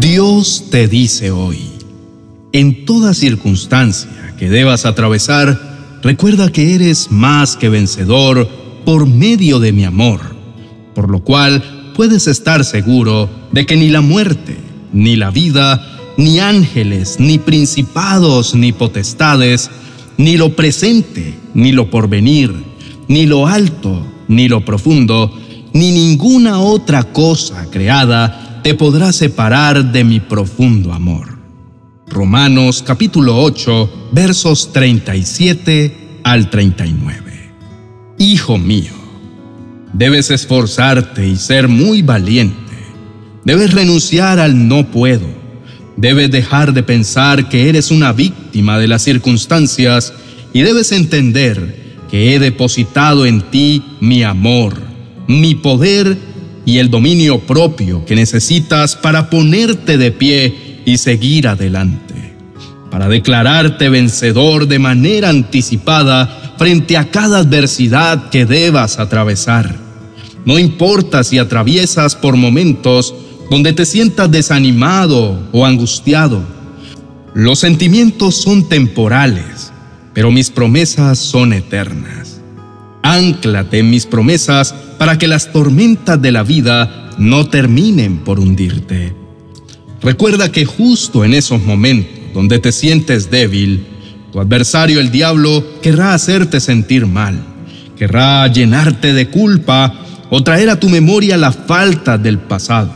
Dios te dice hoy, en toda circunstancia que debas atravesar, recuerda que eres más que vencedor por medio de mi amor, por lo cual puedes estar seguro de que ni la muerte, ni la vida, ni ángeles, ni principados, ni potestades, ni lo presente, ni lo porvenir, ni lo alto, ni lo profundo, ni ninguna otra cosa creada te podrá separar de mi profundo amor. Romanos capítulo 8 versos 37 al 39. Hijo mío, debes esforzarte y ser muy valiente. Debes renunciar al no puedo. Debes dejar de pensar que eres una víctima de las circunstancias y debes entender que he depositado en ti mi amor, mi poder y el dominio propio que necesitas para ponerte de pie y seguir adelante, para declararte vencedor de manera anticipada frente a cada adversidad que debas atravesar. No importa si atraviesas por momentos donde te sientas desanimado o angustiado. Los sentimientos son temporales, pero mis promesas son eternas. Ánclate en mis promesas para que las tormentas de la vida no terminen por hundirte. Recuerda que justo en esos momentos donde te sientes débil, tu adversario el diablo querrá hacerte sentir mal, querrá llenarte de culpa o traer a tu memoria la falta del pasado,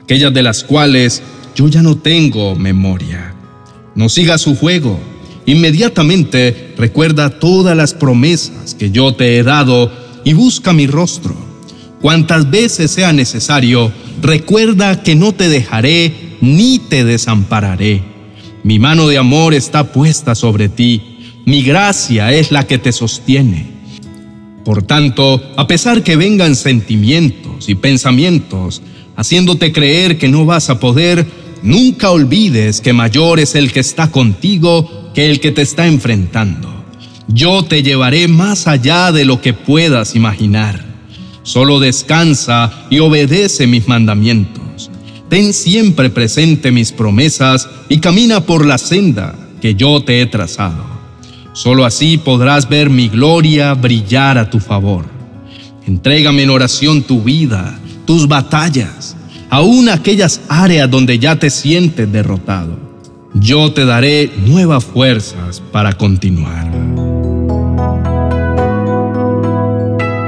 aquellas de las cuales yo ya no tengo memoria. No sigas su juego, Inmediatamente recuerda todas las promesas que yo te he dado y busca mi rostro. Cuantas veces sea necesario, recuerda que no te dejaré ni te desampararé. Mi mano de amor está puesta sobre ti, mi gracia es la que te sostiene. Por tanto, a pesar que vengan sentimientos y pensamientos haciéndote creer que no vas a poder, nunca olvides que mayor es el que está contigo que el que te está enfrentando. Yo te llevaré más allá de lo que puedas imaginar. Solo descansa y obedece mis mandamientos. Ten siempre presente mis promesas y camina por la senda que yo te he trazado. Solo así podrás ver mi gloria brillar a tu favor. Entrégame en oración tu vida, tus batallas, aún aquellas áreas donde ya te sientes derrotado yo te daré nuevas fuerzas para continuar.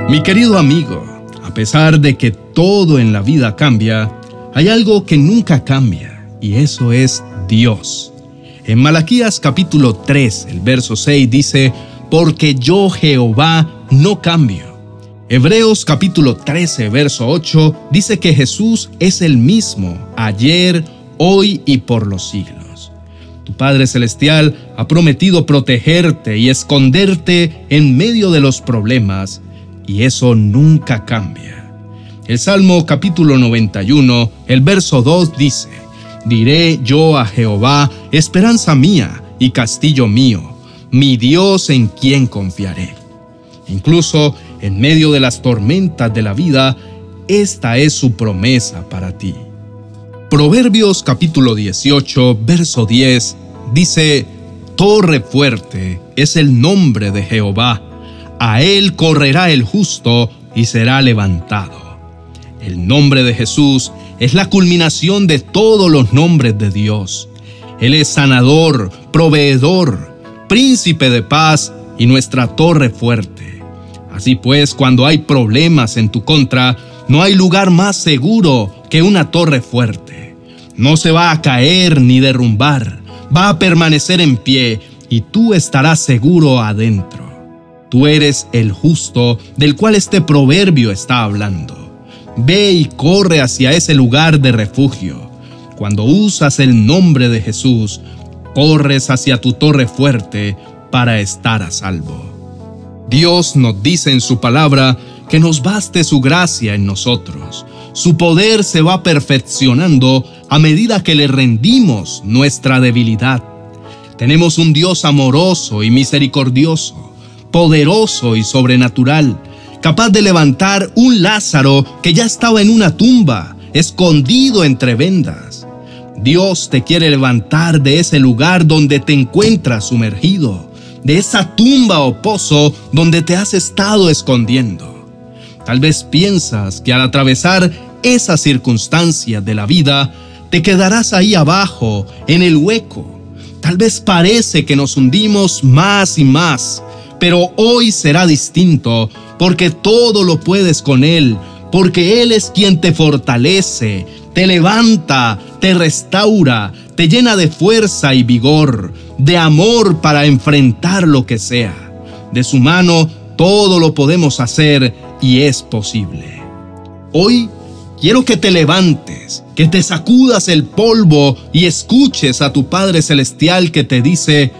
Mi querido amigo, a pesar de que todo en la vida cambia, hay algo que nunca cambia, y eso es Dios. En Malaquías capítulo 3, el verso 6 dice, porque yo Jehová no cambio. Hebreos capítulo 13, verso 8 dice que Jesús es el mismo ayer, hoy y por los siglos. Tu Padre Celestial ha prometido protegerte y esconderte en medio de los problemas, y eso nunca cambia. El Salmo capítulo 91, el verso 2 dice, Diré yo a Jehová, esperanza mía y castillo mío, mi Dios en quien confiaré. Incluso en medio de las tormentas de la vida, esta es su promesa para ti. Proverbios capítulo 18, verso 10 dice, Torre fuerte es el nombre de Jehová, a él correrá el justo y será levantado. El nombre de Jesús es la culminación de todos los nombres de Dios. Él es sanador, proveedor, príncipe de paz y nuestra torre fuerte. Así pues, cuando hay problemas en tu contra, no hay lugar más seguro que una torre fuerte no se va a caer ni derrumbar, va a permanecer en pie y tú estarás seguro adentro. Tú eres el justo del cual este proverbio está hablando. Ve y corre hacia ese lugar de refugio. Cuando usas el nombre de Jesús, corres hacia tu torre fuerte para estar a salvo. Dios nos dice en su palabra que nos baste su gracia en nosotros. Su poder se va perfeccionando a medida que le rendimos nuestra debilidad. Tenemos un Dios amoroso y misericordioso, poderoso y sobrenatural, capaz de levantar un Lázaro que ya estaba en una tumba, escondido entre vendas. Dios te quiere levantar de ese lugar donde te encuentras sumergido, de esa tumba o pozo donde te has estado escondiendo. Tal vez piensas que al atravesar esa circunstancia de la vida, te quedarás ahí abajo, en el hueco. Tal vez parece que nos hundimos más y más, pero hoy será distinto porque todo lo puedes con Él, porque Él es quien te fortalece, te levanta, te restaura, te llena de fuerza y vigor, de amor para enfrentar lo que sea. De su mano todo lo podemos hacer y es posible. Hoy quiero que te levantes, que te sacudas el polvo y escuches a tu Padre Celestial que te dice,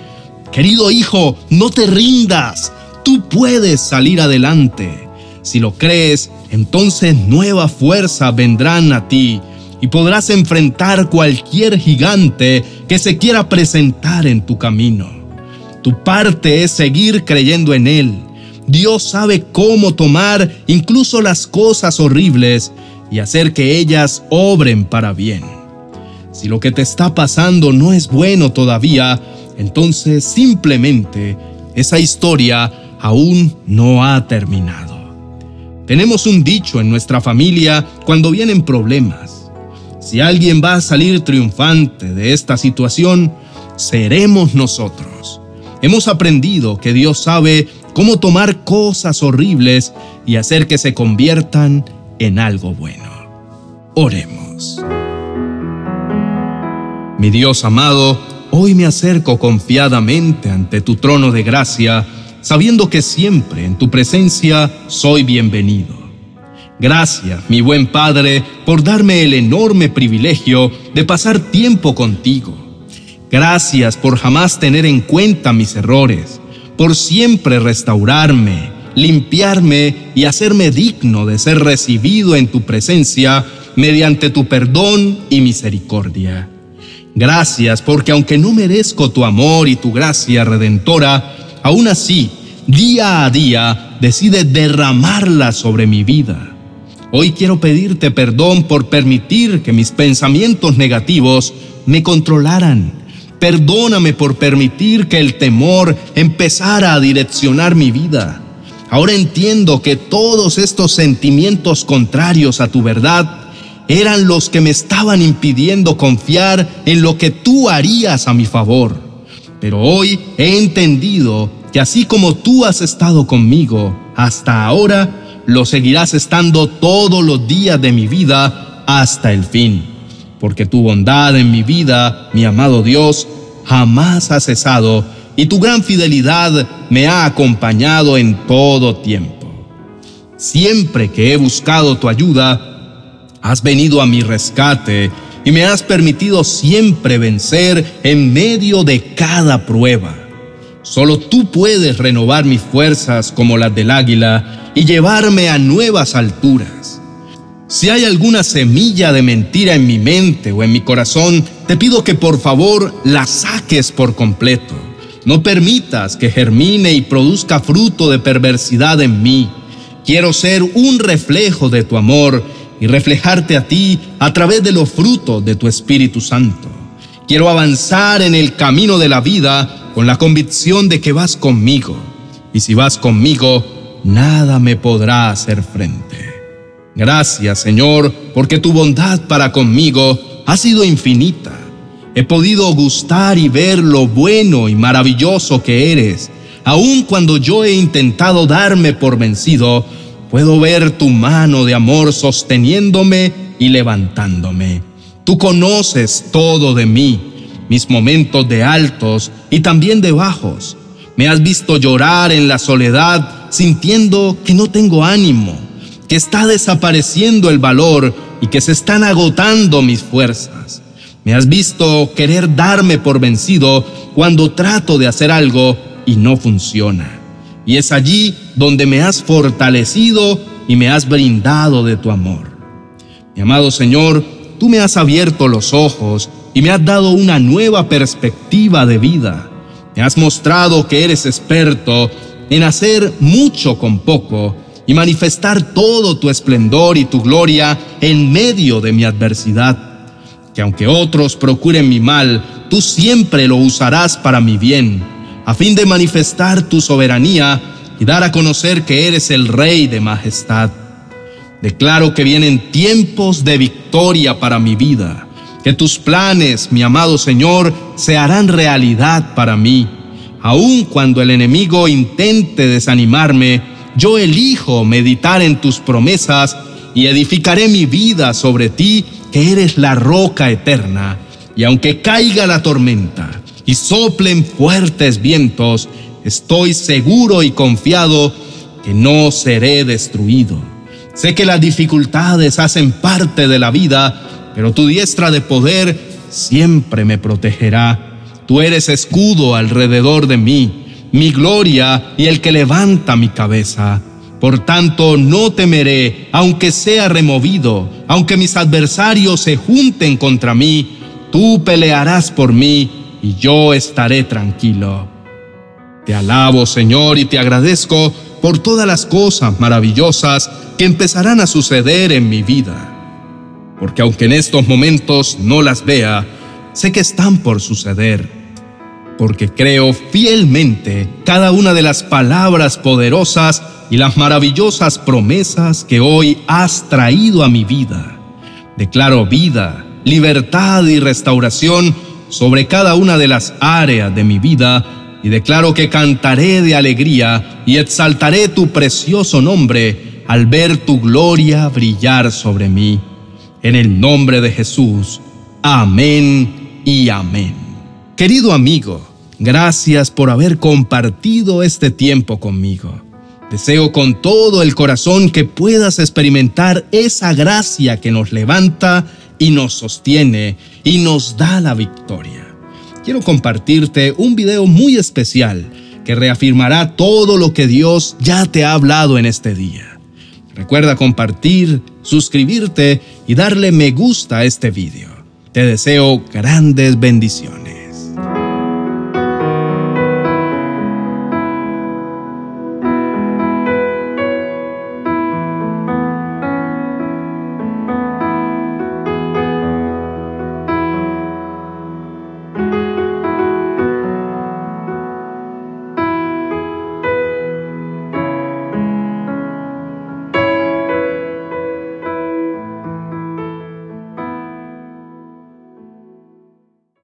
querido hijo, no te rindas, Tú puedes salir adelante. Si lo crees, entonces nueva fuerza vendrán a ti y podrás enfrentar cualquier gigante que se quiera presentar en tu camino. Tu parte es seguir creyendo en Él. Dios sabe cómo tomar incluso las cosas horribles y hacer que ellas obren para bien. Si lo que te está pasando no es bueno todavía, entonces simplemente esa historia aún no ha terminado. Tenemos un dicho en nuestra familia cuando vienen problemas. Si alguien va a salir triunfante de esta situación, seremos nosotros. Hemos aprendido que Dios sabe cómo tomar cosas horribles y hacer que se conviertan en algo bueno. Oremos. Mi Dios amado, hoy me acerco confiadamente ante tu trono de gracia sabiendo que siempre en tu presencia soy bienvenido. Gracias, mi buen Padre, por darme el enorme privilegio de pasar tiempo contigo. Gracias por jamás tener en cuenta mis errores, por siempre restaurarme, limpiarme y hacerme digno de ser recibido en tu presencia mediante tu perdón y misericordia. Gracias porque aunque no merezco tu amor y tu gracia redentora, aún así, día a día, decide derramarla sobre mi vida. Hoy quiero pedirte perdón por permitir que mis pensamientos negativos me controlaran. Perdóname por permitir que el temor empezara a direccionar mi vida. Ahora entiendo que todos estos sentimientos contrarios a tu verdad eran los que me estaban impidiendo confiar en lo que tú harías a mi favor. Pero hoy he entendido que así como tú has estado conmigo hasta ahora, lo seguirás estando todos los días de mi vida hasta el fin. Porque tu bondad en mi vida, mi amado Dios, jamás ha cesado y tu gran fidelidad me ha acompañado en todo tiempo. Siempre que he buscado tu ayuda, has venido a mi rescate y me has permitido siempre vencer en medio de cada prueba. Solo tú puedes renovar mis fuerzas como las del águila y llevarme a nuevas alturas. Si hay alguna semilla de mentira en mi mente o en mi corazón, te pido que por favor la saques por completo. No permitas que germine y produzca fruto de perversidad en mí. Quiero ser un reflejo de tu amor y reflejarte a ti a través de los frutos de tu Espíritu Santo. Quiero avanzar en el camino de la vida con la convicción de que vas conmigo. Y si vas conmigo, nada me podrá hacer frente. Gracias, Señor, porque tu bondad para conmigo ha sido infinita. He podido gustar y ver lo bueno y maravilloso que eres. Aun cuando yo he intentado darme por vencido, Puedo ver tu mano de amor sosteniéndome y levantándome. Tú conoces todo de mí, mis momentos de altos y también de bajos. Me has visto llorar en la soledad sintiendo que no tengo ánimo, que está desapareciendo el valor y que se están agotando mis fuerzas. Me has visto querer darme por vencido cuando trato de hacer algo y no funciona y es allí donde me has fortalecido y me has brindado de tu amor. Mi amado Señor, tú me has abierto los ojos y me has dado una nueva perspectiva de vida. Me has mostrado que eres experto en hacer mucho con poco y manifestar todo tu esplendor y tu gloria en medio de mi adversidad. Que aunque otros procuren mi mal, tú siempre lo usarás para mi bien, a fin de manifestar tu soberanía y dar a conocer que eres el Rey de majestad. Declaro que vienen tiempos de victoria para mi vida, que tus planes, mi amado Señor, se harán realidad para mí. Aun cuando el enemigo intente desanimarme, yo elijo meditar en tus promesas y edificaré mi vida sobre ti, que eres la roca eterna. Y aunque caiga la tormenta y soplen fuertes vientos, estoy seguro y confiado que no seré destruido Sé que las dificultades hacen parte de la vida, pero tu diestra de poder siempre me protegerá. Tú eres escudo alrededor de mí, mi gloria y el que levanta mi cabeza. Por tanto, no temeré, aunque sea removido, aunque mis adversarios se junten contra mí, tú pelearás por mí y yo estaré tranquilo. Te alabo, Señor, y te agradezco por todas las cosas maravillosas que empezarán a suceder en mi vida. Porque aunque en estos momentos no las vea, sé que están por suceder. Porque creo fielmente cada una de las palabras poderosas y las maravillosas promesas que hoy has traído a mi vida. Declaro vida, libertad y restauración sobre cada una de las áreas de mi vida y declaro que cantaré de alegría y exaltaré tu precioso nombre al ver tu gloria brillar sobre mí. En el nombre de Jesús. Amén y amén. Querido amigo, gracias por haber compartido este tiempo conmigo. Deseo con todo el corazón que puedas experimentar esa gracia que nos levanta y nos sostiene y nos da la victoria. Quiero compartirte un video muy especial que reafirmará todo lo que Dios ya te ha hablado en este día. Recuerda compartir, suscribirte y darle me gusta a este video. Te deseo grandes bendiciones.